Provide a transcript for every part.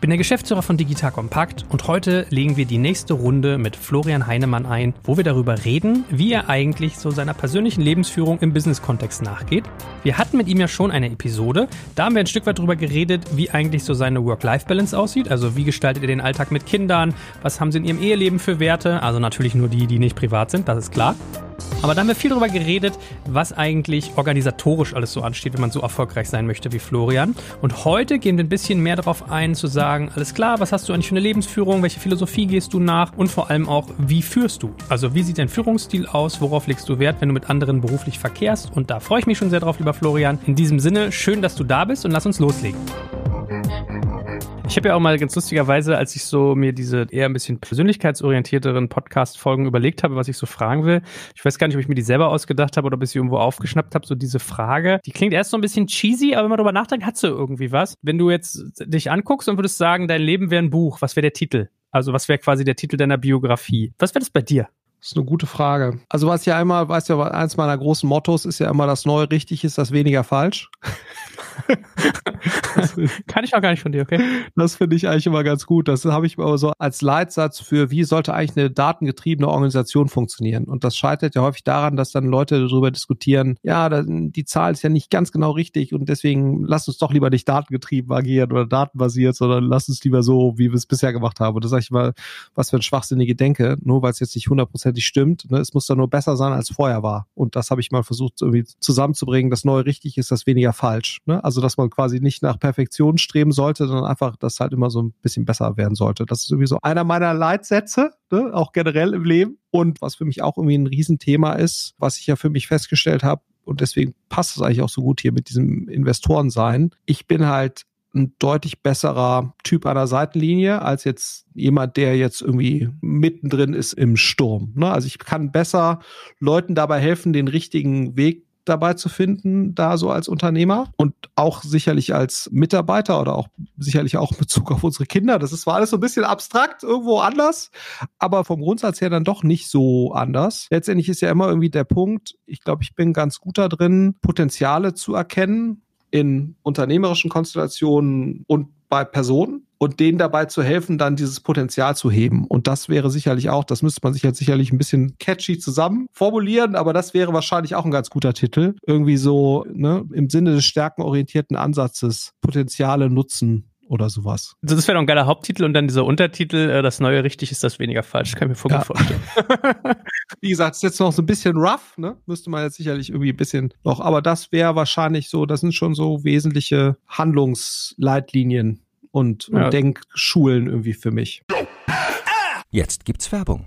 Ich bin der Geschäftsführer von Digital Compact und heute legen wir die nächste Runde mit Florian Heinemann ein, wo wir darüber reden, wie er eigentlich so seiner persönlichen Lebensführung im Business-Kontext nachgeht. Wir hatten mit ihm ja schon eine Episode, da haben wir ein Stück weit darüber geredet, wie eigentlich so seine Work-Life-Balance aussieht, also wie gestaltet er den Alltag mit Kindern, was haben sie in ihrem Eheleben für Werte, also natürlich nur die, die nicht privat sind, das ist klar. Aber da haben wir viel darüber geredet, was eigentlich organisatorisch alles so ansteht, wenn man so erfolgreich sein möchte wie Florian. Und heute gehen wir ein bisschen mehr darauf ein, zu sagen, alles klar, was hast du eigentlich für eine Lebensführung, welche Philosophie gehst du nach und vor allem auch, wie führst du? Also wie sieht dein Führungsstil aus, worauf legst du Wert, wenn du mit anderen beruflich verkehrst? Und da freue ich mich schon sehr drauf, lieber Florian. In diesem Sinne, schön, dass du da bist und lass uns loslegen. Ich habe ja auch mal ganz lustigerweise, als ich so mir diese eher ein bisschen persönlichkeitsorientierteren Podcast-Folgen überlegt habe, was ich so fragen will. Ich weiß gar nicht, ob ich mir die selber ausgedacht habe oder ob ich sie irgendwo aufgeschnappt habe. So diese Frage, die klingt erst so ein bisschen cheesy, aber wenn man darüber nachdenkt, hat sie irgendwie was. Wenn du jetzt dich anguckst und würdest sagen, dein Leben wäre ein Buch, was wäre der Titel? Also was wäre quasi der Titel deiner Biografie? Was wäre das bei dir? Das ist eine gute Frage. Also was ja einmal, weißt ja, eins meiner großen Mottos ist ja immer, das Neue richtig ist, das weniger falsch. Kann ich auch gar nicht von dir, okay? Das finde ich eigentlich immer ganz gut. Das habe ich aber so als Leitsatz für, wie sollte eigentlich eine datengetriebene Organisation funktionieren? Und das scheitert ja häufig daran, dass dann Leute darüber diskutieren, ja, die Zahl ist ja nicht ganz genau richtig und deswegen lass uns doch lieber nicht datengetrieben agieren oder datenbasiert, sondern lass uns lieber so, wie wir es bisher gemacht haben. Und das sage ich mal, was für ein schwachsinnige Denke, nur weil es jetzt nicht hundertprozentig stimmt. Ne? Es muss dann nur besser sein, als vorher war. Und das habe ich mal versucht, irgendwie zusammenzubringen. Das Neue richtig ist, das weniger falsch. Ne? Also, dass man quasi nicht nach Perfektion streben sollte, sondern einfach, dass halt immer so ein bisschen besser werden sollte. Das ist irgendwie so einer meiner Leitsätze, ne? auch generell im Leben. Und was für mich auch irgendwie ein Riesenthema ist, was ich ja für mich festgestellt habe, und deswegen passt es eigentlich auch so gut hier mit diesem Investorensein. Ich bin halt ein deutlich besserer Typ an der Seitenlinie als jetzt jemand, der jetzt irgendwie mittendrin ist im Sturm. Ne? Also ich kann besser Leuten dabei helfen, den richtigen Weg dabei zu finden, da so als Unternehmer und auch sicherlich als Mitarbeiter oder auch sicherlich auch in Bezug auf unsere Kinder. Das ist zwar alles so ein bisschen abstrakt, irgendwo anders, aber vom Grundsatz her dann doch nicht so anders. Letztendlich ist ja immer irgendwie der Punkt, ich glaube, ich bin ganz gut da drin, Potenziale zu erkennen in unternehmerischen Konstellationen und bei Personen und denen dabei zu helfen, dann dieses Potenzial zu heben. Und das wäre sicherlich auch, das müsste man sich jetzt sicherlich ein bisschen catchy zusammen formulieren, aber das wäre wahrscheinlich auch ein ganz guter Titel. Irgendwie so ne, im Sinne des stärkenorientierten Ansatzes Potenziale nutzen oder sowas. Also das wäre doch ein geiler Haupttitel und dann dieser Untertitel, äh, das Neue richtig ist das weniger falsch, kann ich mir ja. vorstellen. Wie gesagt, ist jetzt noch so ein bisschen rough, ne? Müsste man jetzt sicherlich irgendwie ein bisschen noch, aber das wäre wahrscheinlich so, das sind schon so wesentliche Handlungsleitlinien und, und ja. Denkschulen irgendwie für mich. Jetzt gibt's Werbung.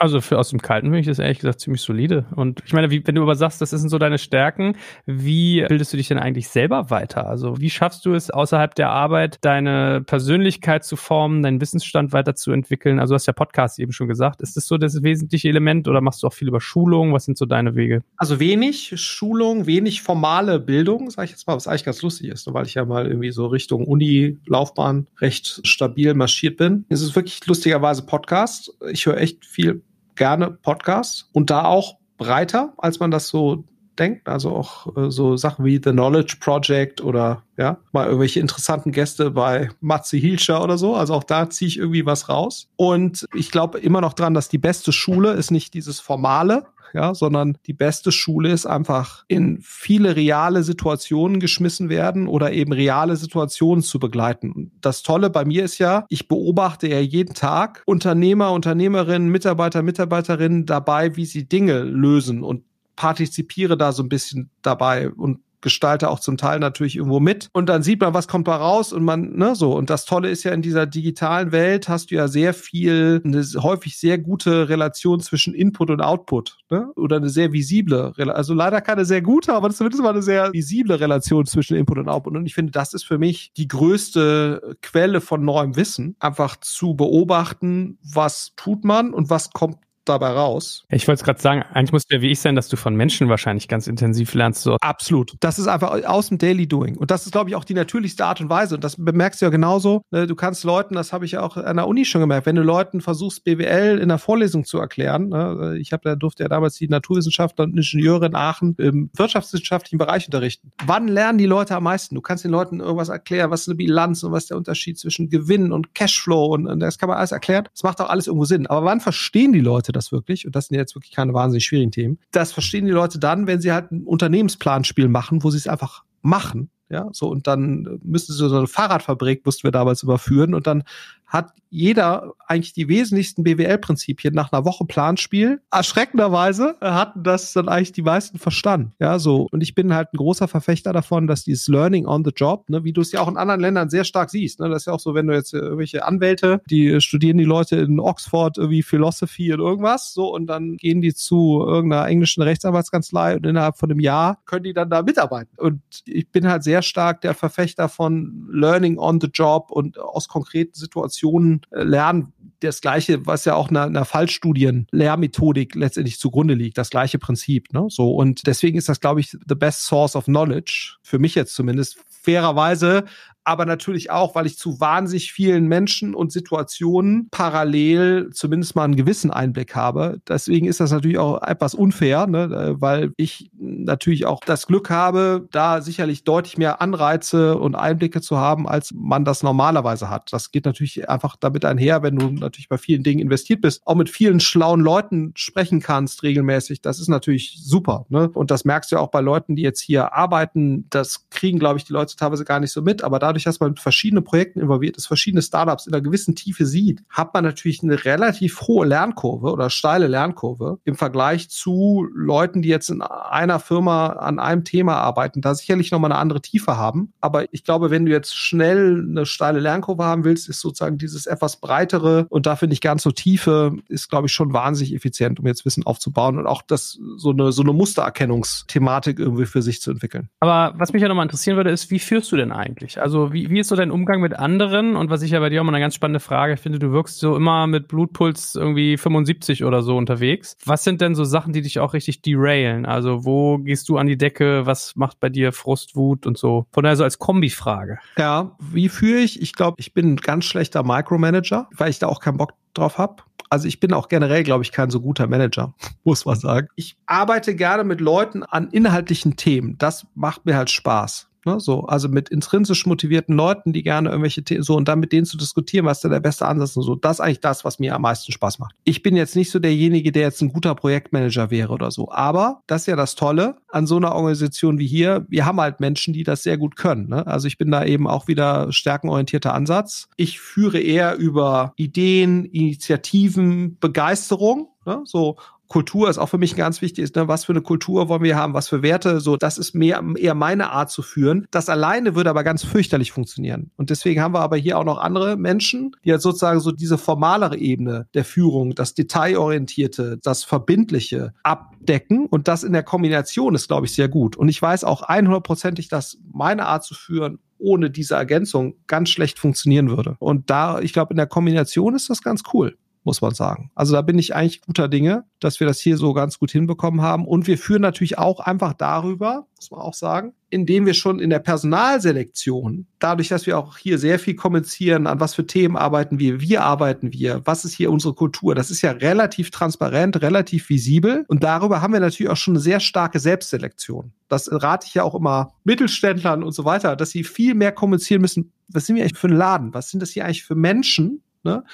Also für aus dem Kalten finde ich das ehrlich gesagt ziemlich solide. Und ich meine, wie, wenn du aber sagst, das sind so deine Stärken, wie bildest du dich denn eigentlich selber weiter? Also wie schaffst du es außerhalb der Arbeit, deine Persönlichkeit zu formen, deinen Wissensstand weiterzuentwickeln? Also du hast ja Podcast eben schon gesagt. Ist das so das wesentliche Element oder machst du auch viel über Schulung? Was sind so deine Wege? Also wenig Schulung, wenig formale Bildung, sage ich jetzt mal, was eigentlich ganz lustig ist, weil ich ja mal irgendwie so Richtung Uni-Laufbahn recht stabil marschiert bin. Es ist wirklich lustigerweise Podcast. Ich höre echt viel gerne Podcasts und da auch breiter, als man das so denkt. Also auch äh, so Sachen wie The Knowledge Project oder ja, mal irgendwelche interessanten Gäste bei Matze Hilscher oder so. Also auch da ziehe ich irgendwie was raus. Und ich glaube immer noch dran, dass die beste Schule ist nicht dieses Formale, ja, sondern die beste Schule ist einfach in viele reale Situationen geschmissen werden oder eben reale Situationen zu begleiten. Das Tolle bei mir ist ja, ich beobachte ja jeden Tag Unternehmer, Unternehmerinnen, Mitarbeiter, Mitarbeiterinnen dabei, wie sie Dinge lösen und partizipiere da so ein bisschen dabei und gestalte auch zum Teil natürlich irgendwo mit. Und dann sieht man, was kommt da raus und man, ne, so. Und das Tolle ist ja in dieser digitalen Welt hast du ja sehr viel, eine häufig sehr gute Relation zwischen Input und Output, ne? Oder eine sehr visible, also leider keine sehr gute, aber zumindest mal eine sehr visible Relation zwischen Input und Output. Und ich finde, das ist für mich die größte Quelle von neuem Wissen, einfach zu beobachten, was tut man und was kommt dabei raus. Ich wollte es gerade sagen, eigentlich muss ja wie ich sein, dass du von Menschen wahrscheinlich ganz intensiv lernst. So. Absolut. Das ist einfach aus dem Daily Doing. Und das ist, glaube ich, auch die natürlichste Art und Weise. Und das bemerkst du ja genauso. Ne, du kannst Leuten, das habe ich ja auch an der Uni schon gemerkt, wenn du Leuten versuchst, BWL in der Vorlesung zu erklären. Ne, ich habe da durfte ja damals die Naturwissenschaftler und Ingenieure in Aachen im wirtschaftswissenschaftlichen Bereich unterrichten. Wann lernen die Leute am meisten? Du kannst den Leuten irgendwas erklären, was ist eine Bilanz und was ist der Unterschied zwischen Gewinn und Cashflow und, und das kann man alles erklären. Das macht auch alles irgendwo Sinn. Aber wann verstehen die Leute das wirklich, und das sind jetzt wirklich keine wahnsinnig schwierigen Themen, das verstehen die Leute dann, wenn sie halt ein Unternehmensplanspiel machen, wo sie es einfach machen. Ja, so, und dann müssen sie so eine Fahrradfabrik, mussten wir damals überführen, und dann hat jeder eigentlich die wesentlichsten BWL-Prinzipien nach einer Woche Planspiel. Erschreckenderweise hatten das dann eigentlich die meisten verstanden. Ja, so. Und ich bin halt ein großer Verfechter davon, dass dieses Learning on the Job, ne, wie du es ja auch in anderen Ländern sehr stark siehst, ne, das ist ja auch so, wenn du jetzt irgendwelche Anwälte, die studieren die Leute in Oxford irgendwie Philosophy und irgendwas, so, und dann gehen die zu irgendeiner englischen Rechtsanwaltskanzlei und innerhalb von einem Jahr können die dann da mitarbeiten. Und ich bin halt sehr stark der Verfechter von Learning on the Job und aus konkreten Situationen äh, lernen. Das gleiche, was ja auch einer, einer Fallstudien-Lehrmethodik letztendlich zugrunde liegt, das gleiche Prinzip. Ne? So und deswegen ist das, glaube ich, the best source of knowledge für mich jetzt zumindest fairerweise aber natürlich auch, weil ich zu wahnsinnig vielen Menschen und Situationen parallel zumindest mal einen gewissen Einblick habe. Deswegen ist das natürlich auch etwas unfair, ne? weil ich natürlich auch das Glück habe, da sicherlich deutlich mehr Anreize und Einblicke zu haben, als man das normalerweise hat. Das geht natürlich einfach damit einher, wenn du natürlich bei vielen Dingen investiert bist, auch mit vielen schlauen Leuten sprechen kannst regelmäßig. Das ist natürlich super. Ne? Und das merkst du auch bei Leuten, die jetzt hier arbeiten. Das kriegen, glaube ich, die Leute teilweise gar nicht so mit. Aber dadurch, dass man mit verschiedenen Projekten involviert ist, verschiedene Startups in einer gewissen Tiefe sieht, hat man natürlich eine relativ hohe Lernkurve oder steile Lernkurve im Vergleich zu Leuten, die jetzt in einer Firma an einem Thema arbeiten, da sicherlich nochmal eine andere Tiefe haben. Aber ich glaube, wenn du jetzt schnell eine steile Lernkurve haben willst, ist sozusagen dieses etwas breitere und dafür nicht ganz so tiefe, ist, glaube ich, schon wahnsinnig effizient, um jetzt Wissen aufzubauen und auch das so eine, so eine Mustererkennungsthematik irgendwie für sich zu entwickeln. Aber was mich ja nochmal interessieren würde, ist, wie führst du denn eigentlich? Also wie, wie ist so dein Umgang mit anderen? Und was ich ja bei dir auch mal eine ganz spannende Frage finde, du wirkst so immer mit Blutpuls irgendwie 75 oder so unterwegs. Was sind denn so Sachen, die dich auch richtig derailen? Also wo gehst du an die Decke? Was macht bei dir Frust, Wut und so? Von daher so als Kombifrage. Ja, wie führe ich? Ich glaube, ich bin ein ganz schlechter Micromanager, weil ich da auch keinen Bock drauf habe. Also ich bin auch generell, glaube ich, kein so guter Manager, muss man sagen. Ich arbeite gerne mit Leuten an inhaltlichen Themen. Das macht mir halt Spaß. Ne, so, also mit intrinsisch motivierten Leuten, die gerne irgendwelche Themen, so und dann mit denen zu diskutieren, was da der beste Ansatz und so. Das ist eigentlich das, was mir am meisten Spaß macht. Ich bin jetzt nicht so derjenige, der jetzt ein guter Projektmanager wäre oder so. Aber das ist ja das Tolle an so einer Organisation wie hier. Wir haben halt Menschen, die das sehr gut können. Ne? Also ich bin da eben auch wieder stärkenorientierter Ansatz. Ich führe eher über Ideen, Initiativen, Begeisterung. Ne? So Kultur ist auch für mich ganz wichtig, ne? was für eine Kultur wollen wir haben, was für Werte, so, das ist mehr, eher meine Art zu führen. Das alleine würde aber ganz fürchterlich funktionieren. Und deswegen haben wir aber hier auch noch andere Menschen, die halt sozusagen so diese formalere Ebene der Führung, das Detailorientierte, das Verbindliche abdecken. Und das in der Kombination ist, glaube ich, sehr gut. Und ich weiß auch 100%ig, dass meine Art zu führen ohne diese Ergänzung ganz schlecht funktionieren würde. Und da, ich glaube, in der Kombination ist das ganz cool muss man sagen. Also da bin ich eigentlich guter Dinge, dass wir das hier so ganz gut hinbekommen haben. Und wir führen natürlich auch einfach darüber, muss man auch sagen, indem wir schon in der Personalselektion, dadurch, dass wir auch hier sehr viel kommunizieren, an was für Themen arbeiten wir, wie arbeiten wir, was ist hier unsere Kultur, das ist ja relativ transparent, relativ visibel. Und darüber haben wir natürlich auch schon eine sehr starke Selbstselektion. Das rate ich ja auch immer Mittelständlern und so weiter, dass sie viel mehr kommunizieren müssen. Was sind wir eigentlich für ein Laden? Was sind das hier eigentlich für Menschen? Ne?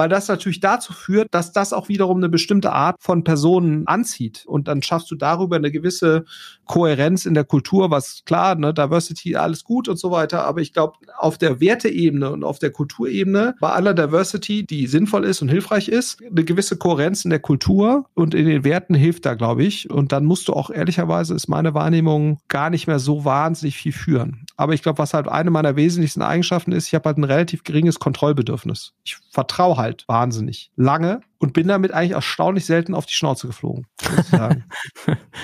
Weil das natürlich dazu führt, dass das auch wiederum eine bestimmte Art von Personen anzieht. Und dann schaffst du darüber eine gewisse Kohärenz in der Kultur, was klar, ne, Diversity, alles gut und so weiter. Aber ich glaube, auf der Werteebene und auf der Kulturebene, bei aller Diversity, die sinnvoll ist und hilfreich ist, eine gewisse Kohärenz in der Kultur und in den Werten hilft da, glaube ich. Und dann musst du auch ehrlicherweise, ist meine Wahrnehmung, gar nicht mehr so wahnsinnig viel führen. Aber ich glaube, was halt eine meiner wesentlichsten Eigenschaften ist, ich habe halt ein relativ geringes Kontrollbedürfnis. Ich vertraue halt wahnsinnig lange und bin damit eigentlich erstaunlich selten auf die Schnauze geflogen.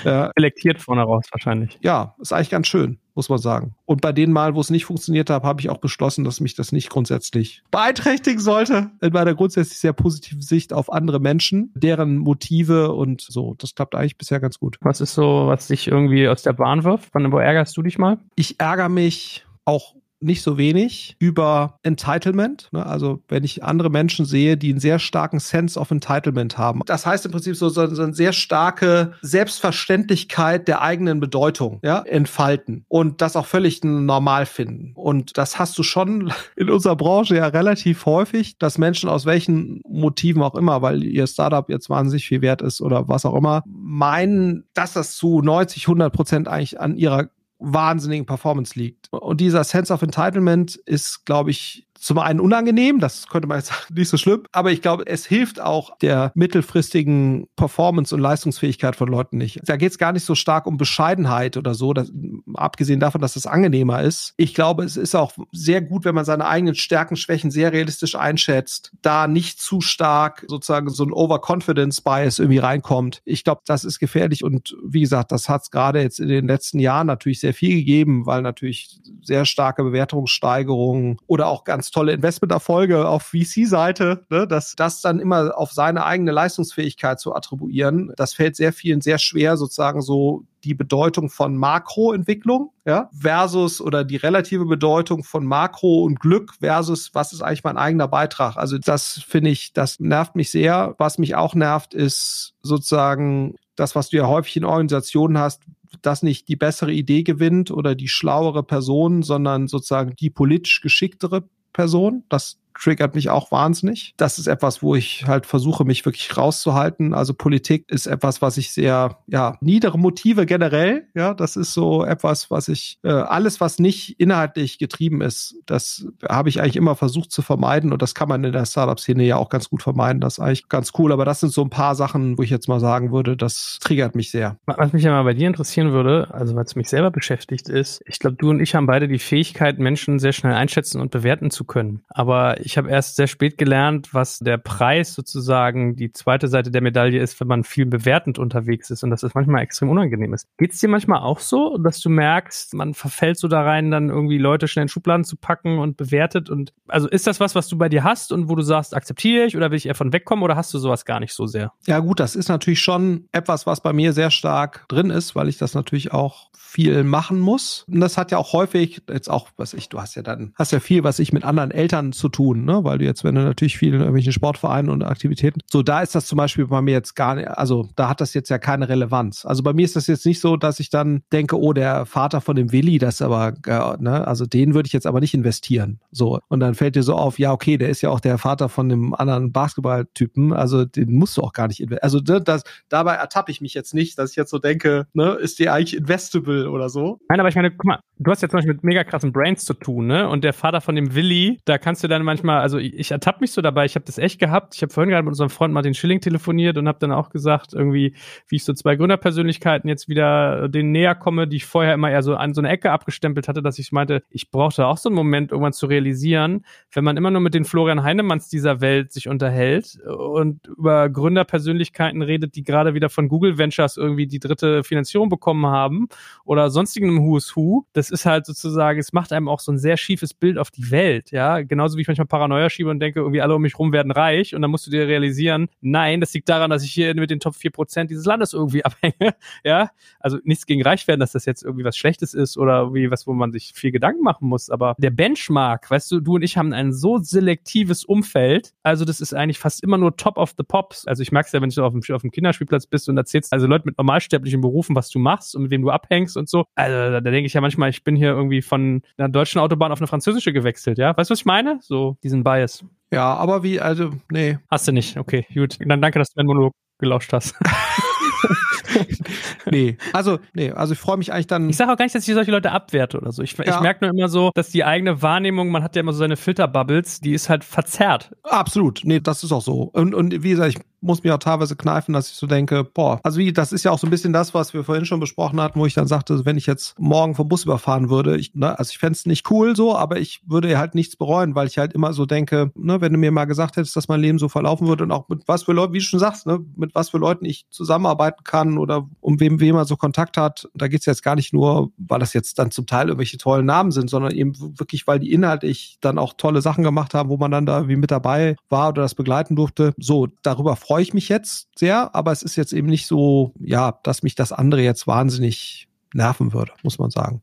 Ja. Selektiert vorne raus wahrscheinlich. Ja, ist eigentlich ganz schön, muss man sagen. Und bei den Mal, wo es nicht funktioniert hat, habe ich auch beschlossen, dass mich das nicht grundsätzlich beeinträchtigen sollte. In meiner grundsätzlich sehr positiven Sicht auf andere Menschen, deren Motive und so. Das klappt eigentlich bisher ganz gut. Was ist so, was dich irgendwie aus der Bahn wirft? Von wo ärgerst du dich mal? Ich ärgere mich auch nicht so wenig über Entitlement. Ne? Also wenn ich andere Menschen sehe, die einen sehr starken Sense of Entitlement haben. Das heißt im Prinzip so, so, so eine sehr starke Selbstverständlichkeit der eigenen Bedeutung ja, entfalten und das auch völlig normal finden. Und das hast du schon in unserer Branche ja relativ häufig, dass Menschen aus welchen Motiven auch immer, weil ihr Startup jetzt wahnsinnig viel wert ist oder was auch immer, meinen, dass das zu 90, 100 Prozent eigentlich an ihrer wahnsinnigen Performance liegt. Und dieser Sense of Entitlement ist, glaube ich, zum einen unangenehm, das könnte man jetzt sagen, nicht so schlimm, aber ich glaube, es hilft auch der mittelfristigen Performance und Leistungsfähigkeit von Leuten nicht. Da geht es gar nicht so stark um Bescheidenheit oder so, dass, abgesehen davon, dass das angenehmer ist. Ich glaube, es ist auch sehr gut, wenn man seine eigenen Stärken, Schwächen sehr realistisch einschätzt, da nicht zu stark sozusagen so ein Overconfidence-Bias irgendwie reinkommt. Ich glaube, das ist gefährlich und wie gesagt, das hat es gerade jetzt in den letzten Jahren natürlich sehr viel gegeben, weil natürlich sehr starke Bewertungssteigerungen oder auch ganz ganz tolle Investmenterfolge auf VC-Seite, ne, dass das dann immer auf seine eigene Leistungsfähigkeit zu attribuieren, das fällt sehr vielen sehr schwer, sozusagen so die Bedeutung von Makroentwicklung, ja, versus oder die relative Bedeutung von Makro und Glück versus was ist eigentlich mein eigener Beitrag. Also das finde ich, das nervt mich sehr. Was mich auch nervt, ist sozusagen das, was du ja häufig in Organisationen hast, dass nicht die bessere Idee gewinnt oder die schlauere Person, sondern sozusagen die politisch geschicktere Person. Das triggert mich auch wahnsinnig. Das ist etwas, wo ich halt versuche, mich wirklich rauszuhalten. Also Politik ist etwas, was ich sehr, ja, niedere Motive generell, ja, das ist so etwas, was ich, äh, alles, was nicht inhaltlich getrieben ist, das habe ich eigentlich immer versucht zu vermeiden und das kann man in der Startup-Szene ja auch ganz gut vermeiden. Das ist eigentlich ganz cool, aber das sind so ein paar Sachen, wo ich jetzt mal sagen würde, das triggert mich sehr. Was mich ja mal bei dir interessieren würde, also weil es mich selber beschäftigt ist, ich glaube, du und ich haben beide die Fähigkeit, Menschen sehr schnell einschätzen und bewerten zu können. Aber ich habe erst sehr spät gelernt, was der Preis sozusagen die zweite Seite der Medaille ist, wenn man viel bewertend unterwegs ist und dass es manchmal extrem unangenehm ist. Geht es dir manchmal auch so, dass du merkst, man verfällt so da rein, dann irgendwie Leute schnell in Schubladen zu packen und bewertet und also ist das was, was du bei dir hast und wo du sagst, akzeptiere ich oder will ich eher von wegkommen oder hast du sowas gar nicht so sehr? Ja gut, das ist natürlich schon etwas, was bei mir sehr stark drin ist, weil ich das natürlich auch viel machen muss. Und das hat ja auch häufig, jetzt auch, was ich, du hast ja dann, hast ja viel, was ich mit anderen Eltern zu tun, ne? Weil du jetzt, wenn du natürlich viel in irgendwelchen Sportvereinen und Aktivitäten, so da ist das zum Beispiel bei mir jetzt gar nicht, also da hat das jetzt ja keine Relevanz. Also bei mir ist das jetzt nicht so, dass ich dann denke, oh, der Vater von dem Willi, das aber, ne, also den würde ich jetzt aber nicht investieren. So. Und dann fällt dir so auf, ja, okay, der ist ja auch der Vater von dem anderen Basketballtypen, also den musst du auch gar nicht investieren. Also ne, das, dabei ertappe ich mich jetzt nicht, dass ich jetzt so denke, ne, ist die eigentlich investable oder so. Nein, aber ich meine, guck mal, Du hast ja zum Beispiel mit mega krassen Brains zu tun, ne? Und der Vater von dem Willi, da kannst du dann manchmal, also ich, ich ertappe mich so dabei, ich habe das echt gehabt. Ich habe vorhin gerade mit unserem Freund Martin Schilling telefoniert und habe dann auch gesagt, irgendwie, wie ich so zwei Gründerpersönlichkeiten jetzt wieder denen näher komme, die ich vorher immer eher so an so eine Ecke abgestempelt hatte, dass ich meinte, ich brauchte auch so einen Moment, irgendwann zu realisieren, wenn man immer nur mit den Florian Heinemanns dieser Welt sich unterhält und über Gründerpersönlichkeiten redet, die gerade wieder von Google Ventures irgendwie die dritte Finanzierung bekommen haben oder sonstigen Who's Who, das ist halt sozusagen, es macht einem auch so ein sehr schiefes Bild auf die Welt, ja. Genauso wie ich manchmal Paranoia schiebe und denke, irgendwie alle um mich rum werden reich und dann musst du dir realisieren, nein, das liegt daran, dass ich hier mit den Top 4% dieses Landes irgendwie abhänge, ja. Also nichts gegen reich werden, dass das jetzt irgendwie was Schlechtes ist oder irgendwie was, wo man sich viel Gedanken machen muss, aber der Benchmark, weißt du, du und ich haben ein so selektives Umfeld, also das ist eigentlich fast immer nur Top of the Pops. Also ich merke es ja, wenn du auf dem, auf dem Kinderspielplatz bist und erzählst also Leute mit normalsterblichen Berufen, was du machst und mit wem du abhängst und so. Also da, da denke ich ja manchmal, ich bin hier irgendwie von einer deutschen Autobahn auf eine französische gewechselt, ja? Weißt du, was ich meine? So diesen Bias. Ja, aber wie, also, nee. Hast du nicht, okay, gut. Dann danke, dass du meinen Monolog gelauscht hast. nee, also, nee, also ich freue mich eigentlich dann. Ich sage auch gar nicht, dass ich solche Leute abwerte oder so. Ich, ja. ich merke nur immer so, dass die eigene Wahrnehmung, man hat ja immer so seine Filterbubbles, die ist halt verzerrt. Absolut. Nee, das ist auch so. Und, und wie gesagt, ich muss mir auch teilweise kneifen, dass ich so denke, boah, also wie, das ist ja auch so ein bisschen das, was wir vorhin schon besprochen hatten, wo ich dann sagte, wenn ich jetzt morgen vom Bus überfahren würde, ich, ne, also ich fände es nicht cool so, aber ich würde halt nichts bereuen, weil ich halt immer so denke, ne, wenn du mir mal gesagt hättest, dass mein Leben so verlaufen würde und auch mit was für Leuten, wie du schon sagst, ne, mit was für Leuten ich zusammenarbeiten kann oder um wem wem er so Kontakt hat, da geht's jetzt gar nicht nur, weil das jetzt dann zum Teil irgendwelche tollen Namen sind, sondern eben wirklich, weil die inhaltlich dann auch tolle Sachen gemacht haben, wo man dann da wie mit dabei war oder das begleiten durfte. So, darüber freue ich mich jetzt sehr, aber es ist jetzt eben nicht so, ja, dass mich das andere jetzt wahnsinnig nerven würde, muss man sagen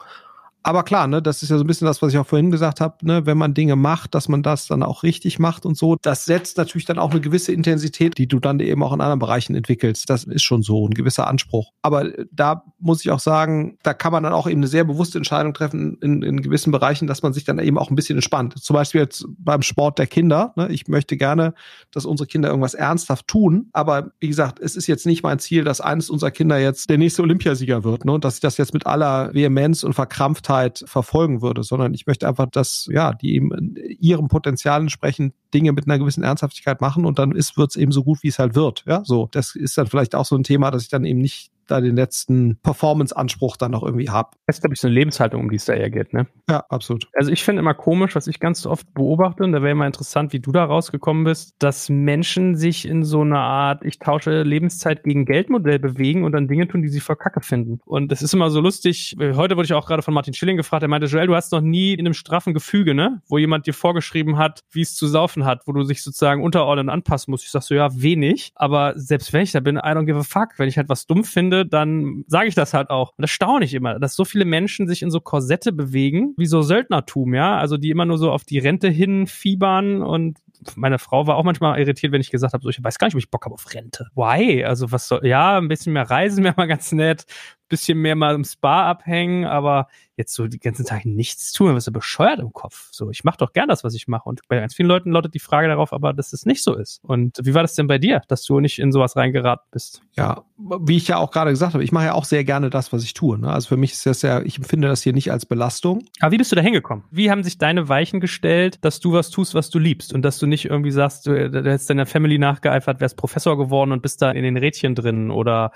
aber klar, ne, das ist ja so ein bisschen das, was ich auch vorhin gesagt habe, ne, wenn man Dinge macht, dass man das dann auch richtig macht und so. Das setzt natürlich dann auch eine gewisse Intensität, die du dann eben auch in anderen Bereichen entwickelst. Das ist schon so ein gewisser Anspruch. Aber da muss ich auch sagen, da kann man dann auch eben eine sehr bewusste Entscheidung treffen in, in gewissen Bereichen, dass man sich dann eben auch ein bisschen entspannt. Zum Beispiel jetzt beim Sport der Kinder. Ne, ich möchte gerne, dass unsere Kinder irgendwas ernsthaft tun. Aber wie gesagt, es ist jetzt nicht mein Ziel, dass eines unserer Kinder jetzt der nächste Olympiasieger wird. Ne, und dass ich das jetzt mit aller Vehemenz und Verkrampftheit Zeit verfolgen würde, sondern ich möchte einfach, dass ja, die eben ihrem Potenzial entsprechend Dinge mit einer gewissen Ernsthaftigkeit machen und dann ist wird's eben so gut, wie es halt wird. Ja, so das ist dann vielleicht auch so ein Thema, dass ich dann eben nicht da den letzten Performance-Anspruch dann noch irgendwie habe. Das ist, glaube ich, so eine Lebenshaltung, um die es da eher geht, ne? Ja, absolut. Also ich finde immer komisch, was ich ganz oft beobachte, und da wäre immer interessant, wie du da rausgekommen bist, dass Menschen sich in so einer Art, ich tausche Lebenszeit gegen Geldmodell bewegen und dann Dinge tun, die sie voll Kacke finden. Und das ist immer so lustig. Heute wurde ich auch gerade von Martin Schilling gefragt, er meinte, Joel, du hast noch nie in einem straffen Gefüge, ne? Wo jemand dir vorgeschrieben hat, wie es zu saufen hat, wo du sich sozusagen unterordnen anpassen musst. Ich sag so, ja, wenig. Aber selbst wenn ich da bin, I don't give a fuck. Wenn ich halt was dumm finde, finde, dann sage ich das halt auch. Und das staune ich immer, dass so viele Menschen sich in so Korsette bewegen, wie so Söldnertum, ja, also die immer nur so auf die Rente hinfiebern und meine Frau war auch manchmal irritiert, wenn ich gesagt habe, so, ich weiß gar nicht, ob ich Bock habe auf Rente. Why? Also was soll, ja, ein bisschen mehr reisen wäre mal ganz nett, bisschen mehr mal im Spa abhängen, aber jetzt so die ganzen Tage nichts tun, dann wirst du bescheuert im Kopf. So, ich mache doch gern das, was ich mache. Und bei ganz vielen Leuten lautet die Frage darauf, aber dass es nicht so ist. Und wie war das denn bei dir, dass du nicht in sowas reingeraten bist? Ja, wie ich ja auch gerade gesagt habe, ich mache ja auch sehr gerne das, was ich tue. Ne? Also für mich ist das ja, ich empfinde das hier nicht als Belastung. Aber wie bist du da hingekommen? Wie haben sich deine Weichen gestellt, dass du was tust, was du liebst und dass du nicht irgendwie sagst, du, du hättest deiner Family nachgeeifert, wärst Professor geworden und bist da in den Rädchen drin oder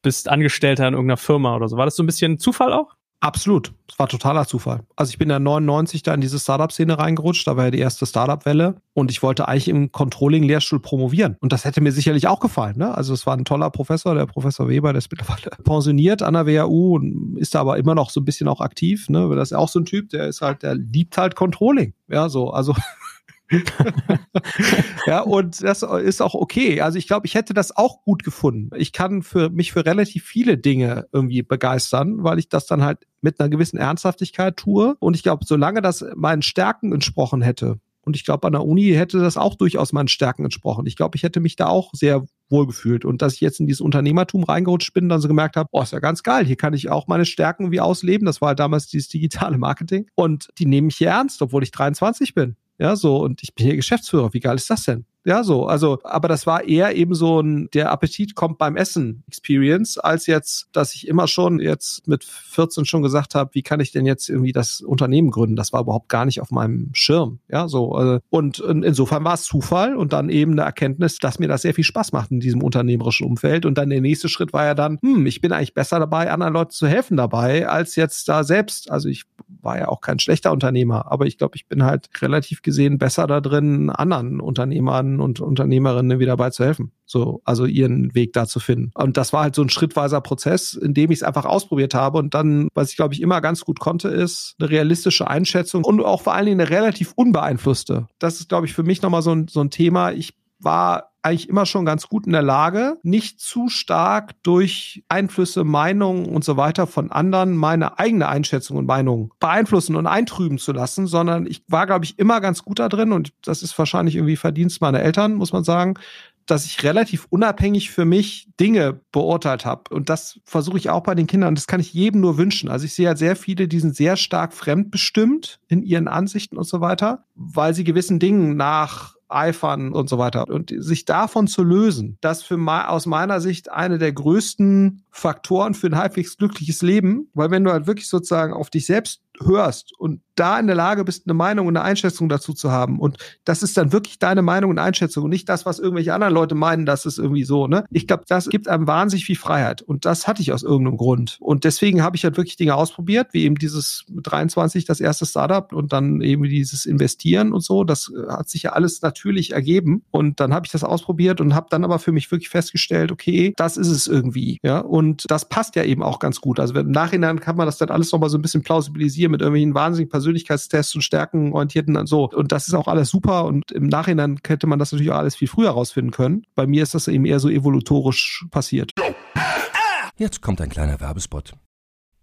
bist Angestellter in irgendeiner Firma oder so. War das so ein bisschen Zufall auch? Absolut. Es war totaler Zufall. Also ich bin ja 99 da in diese Startup-Szene reingerutscht. Da war ja die erste Startup-Welle. Und ich wollte eigentlich im Controlling-Lehrstuhl promovieren. Und das hätte mir sicherlich auch gefallen. Ne? Also es war ein toller Professor, der Professor Weber, der ist mittlerweile pensioniert an der WHU und ist da aber immer noch so ein bisschen auch aktiv. Ne? Das ist auch so ein Typ, der ist halt, der liebt halt Controlling. Ja, so. Also ja, und das ist auch okay. Also ich glaube, ich hätte das auch gut gefunden. Ich kann für mich für relativ viele Dinge irgendwie begeistern, weil ich das dann halt mit einer gewissen Ernsthaftigkeit tue. Und ich glaube, solange das meinen Stärken entsprochen hätte, und ich glaube, an der Uni hätte das auch durchaus meinen Stärken entsprochen. Ich glaube, ich hätte mich da auch sehr wohl gefühlt. Und dass ich jetzt in dieses Unternehmertum reingerutscht bin, dann so gemerkt habe, oh, ist ja ganz geil. Hier kann ich auch meine Stärken wie ausleben. Das war halt damals dieses digitale Marketing. Und die nehme ich hier ernst, obwohl ich 23 bin. Ja, so, und ich bin hier Geschäftsführer. Wie geil ist das denn? Ja, so. Also, aber das war eher eben so ein, der Appetit kommt beim Essen Experience, als jetzt, dass ich immer schon jetzt mit 14 schon gesagt habe, wie kann ich denn jetzt irgendwie das Unternehmen gründen? Das war überhaupt gar nicht auf meinem Schirm. Ja, so. Äh, und insofern war es Zufall und dann eben eine Erkenntnis, dass mir das sehr viel Spaß macht in diesem unternehmerischen Umfeld. Und dann der nächste Schritt war ja dann, hm, ich bin eigentlich besser dabei, anderen Leuten zu helfen dabei, als jetzt da selbst. Also ich war ja auch kein schlechter Unternehmer, aber ich glaube, ich bin halt relativ gesehen besser da drin, anderen Unternehmern und Unternehmerinnen wieder beizuhelfen. So, also ihren Weg da zu finden. Und das war halt so ein schrittweiser Prozess, in dem ich es einfach ausprobiert habe. Und dann, was ich glaube ich immer ganz gut konnte, ist eine realistische Einschätzung und auch vor allen Dingen eine relativ unbeeinflusste. Das ist, glaube ich, für mich nochmal so ein, so ein Thema. Ich war eigentlich immer schon ganz gut in der Lage, nicht zu stark durch Einflüsse, Meinungen und so weiter von anderen meine eigene Einschätzung und Meinung beeinflussen und eintrüben zu lassen, sondern ich war, glaube ich, immer ganz gut da drin und das ist wahrscheinlich irgendwie Verdienst meiner Eltern, muss man sagen, dass ich relativ unabhängig für mich Dinge beurteilt habe. Und das versuche ich auch bei den Kindern. Das kann ich jedem nur wünschen. Also ich sehe halt sehr viele, die sind sehr stark fremdbestimmt in ihren Ansichten und so weiter, weil sie gewissen Dingen nach eifern und so weiter. Und sich davon zu lösen, das für aus meiner Sicht eine der größten Faktoren für ein halbwegs glückliches Leben, weil wenn du halt wirklich sozusagen auf dich selbst hörst und da in der Lage bist, eine Meinung und eine Einschätzung dazu zu haben. Und das ist dann wirklich deine Meinung und Einschätzung und nicht das, was irgendwelche anderen Leute meinen, das ist irgendwie so. Ne? Ich glaube, das gibt einem wahnsinnig viel Freiheit. Und das hatte ich aus irgendeinem Grund. Und deswegen habe ich halt wirklich Dinge ausprobiert, wie eben dieses 23, das erste Startup und dann eben dieses Investieren und so. Das hat sich ja alles natürlich ergeben. Und dann habe ich das ausprobiert und habe dann aber für mich wirklich festgestellt, okay, das ist es irgendwie. Ja, und das passt ja eben auch ganz gut. Also im Nachhinein kann man das dann alles nochmal so ein bisschen plausibilisieren mit irgendwelchen wahnsinnigen Persönlichkeitstests und stärkenorientierten und so. Und das ist auch alles super. Und im Nachhinein hätte man das natürlich auch alles viel früher rausfinden können. Bei mir ist das eben eher so evolutorisch passiert. Jetzt kommt ein kleiner Werbespot.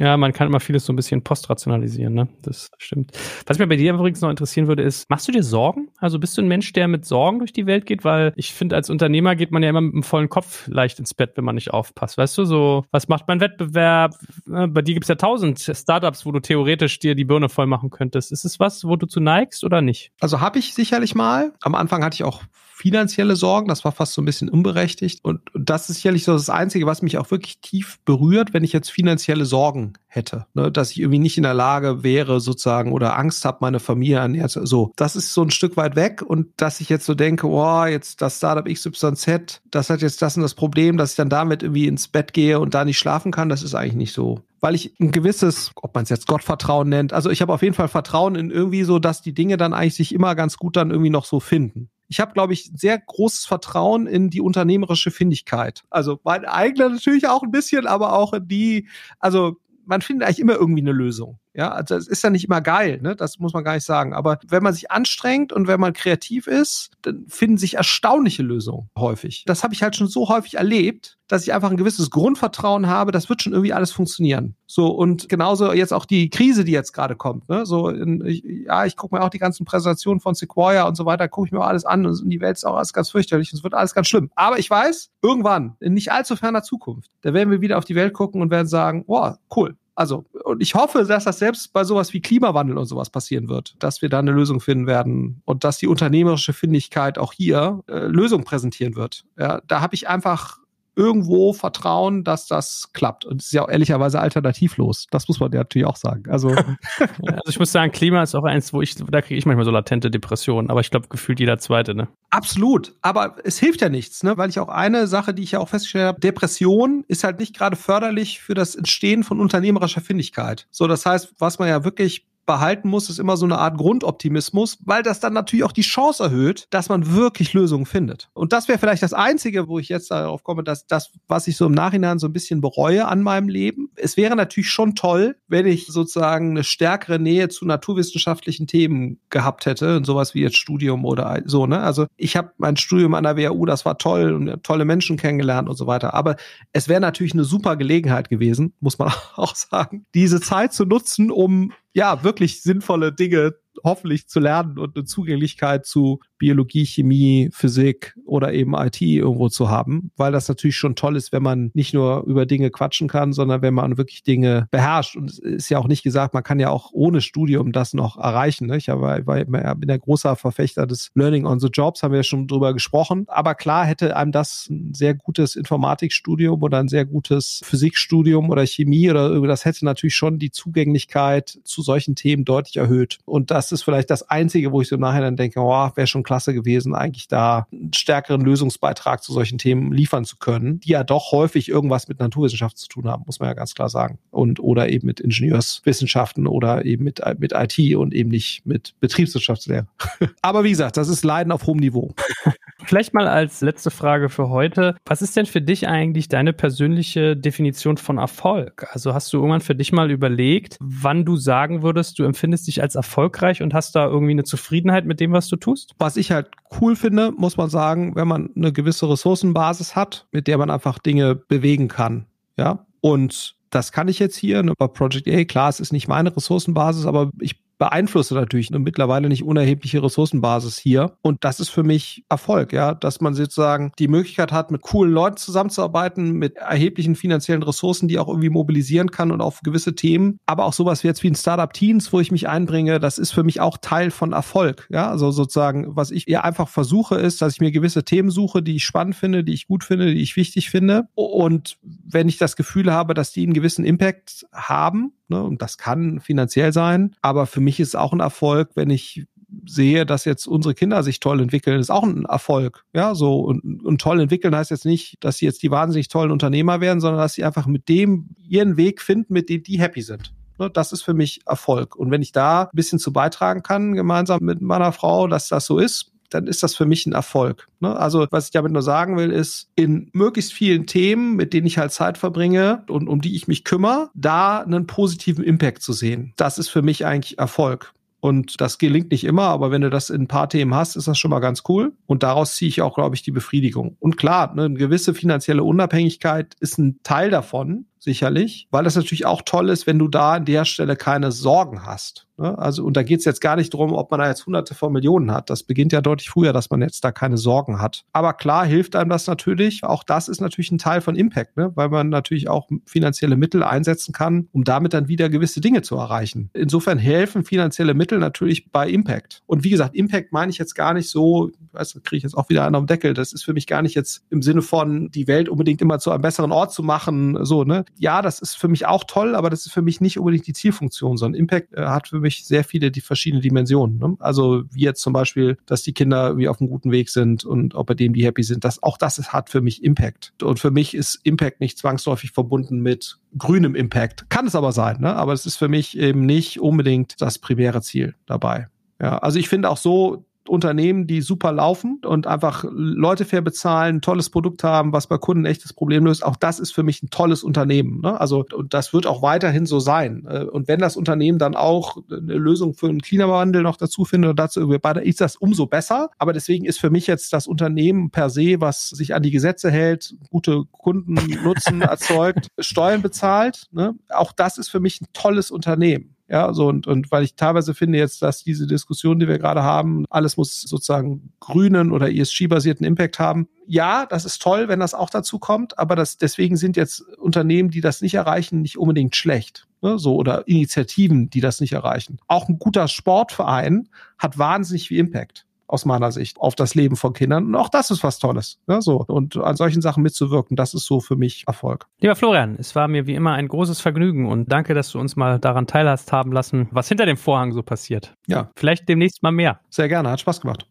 Ja, man kann immer vieles so ein bisschen postrationalisieren, ne? Das stimmt. Was mich bei dir übrigens noch interessieren würde, ist, machst du dir Sorgen? Also bist du ein Mensch, der mit Sorgen durch die Welt geht? Weil ich finde, als Unternehmer geht man ja immer mit einem vollen Kopf leicht ins Bett, wenn man nicht aufpasst. Weißt du, so, was macht mein Wettbewerb? Äh, bei dir gibt's ja tausend Startups, wo du theoretisch dir die Birne voll machen könntest. Ist es was, wo du zu neigst oder nicht? Also habe ich sicherlich mal. Am Anfang hatte ich auch finanzielle Sorgen. Das war fast so ein bisschen unberechtigt. Und, das ist sicherlich so das Einzige, was mich auch wirklich tief berührt, wenn ich jetzt finanzielle Sorgen hätte. Ne? Dass ich irgendwie nicht in der Lage wäre, sozusagen, oder Angst habe, meine Familie jetzt so. Das ist so ein Stück weit weg. Und dass ich jetzt so denke, oh, jetzt das Startup XYZ, das hat jetzt das und das Problem, dass ich dann damit irgendwie ins Bett gehe und da nicht schlafen kann, das ist eigentlich nicht so weil ich ein gewisses, ob man es jetzt Gottvertrauen nennt, also ich habe auf jeden Fall Vertrauen in irgendwie so, dass die Dinge dann eigentlich sich immer ganz gut dann irgendwie noch so finden ich habe, glaube ich, sehr großes Vertrauen in die unternehmerische Findigkeit. Also mein eigener natürlich auch ein bisschen, aber auch die, also man findet eigentlich immer irgendwie eine Lösung. Ja, also es ist ja nicht immer geil, ne? Das muss man gar nicht sagen. Aber wenn man sich anstrengt und wenn man kreativ ist, dann finden sich erstaunliche Lösungen häufig. Das habe ich halt schon so häufig erlebt, dass ich einfach ein gewisses Grundvertrauen habe, das wird schon irgendwie alles funktionieren. So, und genauso jetzt auch die Krise, die jetzt gerade kommt. Ne? So, in, ich, ja, ich gucke mir auch die ganzen Präsentationen von Sequoia und so weiter, gucke ich mir alles an und die Welt ist auch alles ganz fürchterlich, es wird alles ganz schlimm. Aber ich weiß, irgendwann, in nicht allzu ferner Zukunft, da werden wir wieder auf die Welt gucken und werden sagen, boah, cool, Also, und ich hoffe, dass das selbst bei sowas wie Klimawandel und sowas passieren wird, dass wir da eine Lösung finden werden und dass die unternehmerische Findigkeit auch hier äh, Lösungen präsentieren wird. Ja, da habe ich einfach irgendwo vertrauen, dass das klappt. Und es ist ja auch ehrlicherweise alternativlos. Das muss man ja natürlich auch sagen. Also, also ich muss sagen, Klima ist auch eins, wo ich, da kriege ich manchmal so latente Depressionen, aber ich glaube, gefühlt jeder zweite, ne? Absolut. Aber es hilft ja nichts, ne? Weil ich auch eine Sache, die ich ja auch festgestellt habe, Depression ist halt nicht gerade förderlich für das Entstehen von unternehmerischer Findigkeit. So, das heißt, was man ja wirklich behalten muss, ist immer so eine Art Grundoptimismus, weil das dann natürlich auch die Chance erhöht, dass man wirklich Lösungen findet. Und das wäre vielleicht das Einzige, wo ich jetzt darauf komme, dass das, was ich so im Nachhinein so ein bisschen bereue an meinem Leben. Es wäre natürlich schon toll, wenn ich sozusagen eine stärkere Nähe zu naturwissenschaftlichen Themen gehabt hätte, sowas wie jetzt Studium oder so. Ne? Also ich habe mein Studium an der WHU, das war toll und tolle Menschen kennengelernt und so weiter. Aber es wäre natürlich eine super Gelegenheit gewesen, muss man auch sagen, diese Zeit zu nutzen, um ja, wirklich sinnvolle Dinge hoffentlich zu lernen und eine Zugänglichkeit zu Biologie, Chemie, Physik oder eben IT irgendwo zu haben, weil das natürlich schon toll ist, wenn man nicht nur über Dinge quatschen kann, sondern wenn man wirklich Dinge beherrscht. Und es ist ja auch nicht gesagt, man kann ja auch ohne Studium das noch erreichen. Ne? Ich bin der großer Verfechter des Learning on the Jobs, haben wir ja schon drüber gesprochen. Aber klar hätte einem das ein sehr gutes Informatikstudium oder ein sehr gutes Physikstudium oder Chemie oder das hätte natürlich schon die Zugänglichkeit zu solchen Themen deutlich erhöht. Und das ist vielleicht das Einzige, wo ich so nachher dann denke, oh, wäre schon klasse gewesen, eigentlich da einen stärkeren Lösungsbeitrag zu solchen Themen liefern zu können, die ja doch häufig irgendwas mit Naturwissenschaft zu tun haben, muss man ja ganz klar sagen. Und oder eben mit Ingenieurswissenschaften oder eben mit, mit IT und eben nicht mit Betriebswirtschaftslehre. Aber wie gesagt, das ist Leiden auf hohem Niveau. Vielleicht mal als letzte Frage für heute. Was ist denn für dich eigentlich deine persönliche Definition von Erfolg? Also hast du irgendwann für dich mal überlegt, wann du sagen würdest, du empfindest dich als erfolgreich und hast da irgendwie eine Zufriedenheit mit dem, was du tust? Was ich halt cool finde, muss man sagen, wenn man eine gewisse Ressourcenbasis hat, mit der man einfach Dinge bewegen kann. Ja. Und das kann ich jetzt hier ne, bei Project A. Klar, es ist nicht meine Ressourcenbasis, aber ich beeinflusst natürlich eine mittlerweile nicht unerhebliche Ressourcenbasis hier. Und das ist für mich Erfolg, ja, dass man sozusagen die Möglichkeit hat, mit coolen Leuten zusammenzuarbeiten, mit erheblichen finanziellen Ressourcen, die auch irgendwie mobilisieren kann und auf gewisse Themen. Aber auch sowas wie jetzt wie ein Startup Teens, wo ich mich einbringe, das ist für mich auch Teil von Erfolg. Ja, also sozusagen, was ich eher einfach versuche, ist, dass ich mir gewisse Themen suche, die ich spannend finde, die ich gut finde, die ich wichtig finde. Und wenn ich das Gefühl habe, dass die einen gewissen Impact haben, Ne? Und das kann finanziell sein. Aber für mich ist auch ein Erfolg, wenn ich sehe, dass jetzt unsere Kinder sich toll entwickeln, ist auch ein Erfolg. Ja, so und, und toll entwickeln heißt jetzt nicht, dass sie jetzt die wahnsinnig tollen Unternehmer werden, sondern dass sie einfach mit dem ihren Weg finden, mit dem die happy sind. Ne, das ist für mich Erfolg. Und wenn ich da ein bisschen zu beitragen kann, gemeinsam mit meiner Frau, dass das so ist, dann ist das für mich ein Erfolg. Ne? Also was ich damit nur sagen will, ist, in möglichst vielen Themen, mit denen ich halt Zeit verbringe und um die ich mich kümmere, da einen positiven Impact zu sehen. Das ist für mich eigentlich Erfolg. Und das gelingt nicht immer, aber wenn du das in ein paar Themen hast, ist das schon mal ganz cool. Und daraus ziehe ich auch, glaube ich, die Befriedigung. Und klar, ne, eine gewisse finanzielle Unabhängigkeit ist ein Teil davon sicherlich, weil das natürlich auch toll ist, wenn du da an der Stelle keine Sorgen hast. Ne? Also, und da geht es jetzt gar nicht darum, ob man da jetzt hunderte von Millionen hat. Das beginnt ja deutlich früher, dass man jetzt da keine Sorgen hat. Aber klar hilft einem das natürlich. Auch das ist natürlich ein Teil von Impact, ne? weil man natürlich auch finanzielle Mittel einsetzen kann, um damit dann wieder gewisse Dinge zu erreichen. Insofern helfen finanzielle Mittel natürlich bei Impact. Und wie gesagt, Impact meine ich jetzt gar nicht so, weißt du, kriege ich jetzt auch wieder einen auf den Deckel. Das ist für mich gar nicht jetzt im Sinne von, die Welt unbedingt immer zu einem besseren Ort zu machen, so, ne? Ja, das ist für mich auch toll, aber das ist für mich nicht unbedingt die Zielfunktion, sondern Impact äh, hat für mich sehr viele die verschiedene Dimensionen. Ne? Also wie jetzt zum Beispiel, dass die Kinder wie auf einem guten Weg sind und ob bei dem die happy sind. Das, auch das ist, hat für mich Impact. Und für mich ist Impact nicht zwangsläufig verbunden mit grünem Impact. Kann es aber sein, ne? aber es ist für mich eben nicht unbedingt das primäre Ziel dabei. Ja, also ich finde auch so, Unternehmen, die super laufen und einfach Leute fair bezahlen, tolles Produkt haben, was bei Kunden ein echtes Problem löst, auch das ist für mich ein tolles Unternehmen. Ne? Also und das wird auch weiterhin so sein. Äh, und wenn das Unternehmen dann auch eine Lösung für einen Klimawandel noch dazu findet oder dazu irgendwie ist das umso besser. Aber deswegen ist für mich jetzt das Unternehmen per se, was sich an die Gesetze hält, gute Kundennutzen erzeugt, Steuern bezahlt, ne? auch das ist für mich ein tolles Unternehmen. Ja, so und, und weil ich teilweise finde jetzt, dass diese Diskussion, die wir gerade haben, alles muss sozusagen grünen oder ESG-basierten Impact haben. Ja, das ist toll, wenn das auch dazu kommt, aber das, deswegen sind jetzt Unternehmen, die das nicht erreichen, nicht unbedingt schlecht. Ne, so oder Initiativen, die das nicht erreichen. Auch ein guter Sportverein hat wahnsinnig viel Impact aus meiner Sicht auf das Leben von Kindern. Und auch das ist was Tolles. Ne? So. Und an solchen Sachen mitzuwirken, das ist so für mich Erfolg. Lieber Florian, es war mir wie immer ein großes Vergnügen und danke, dass du uns mal daran teilhast haben lassen, was hinter dem Vorhang so passiert. Ja. Vielleicht demnächst mal mehr. Sehr gerne, hat Spaß gemacht.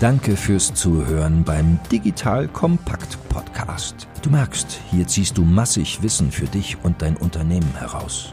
Danke fürs Zuhören beim Digital Kompakt Podcast. Du merkst, hier ziehst du massig Wissen für dich und dein Unternehmen heraus.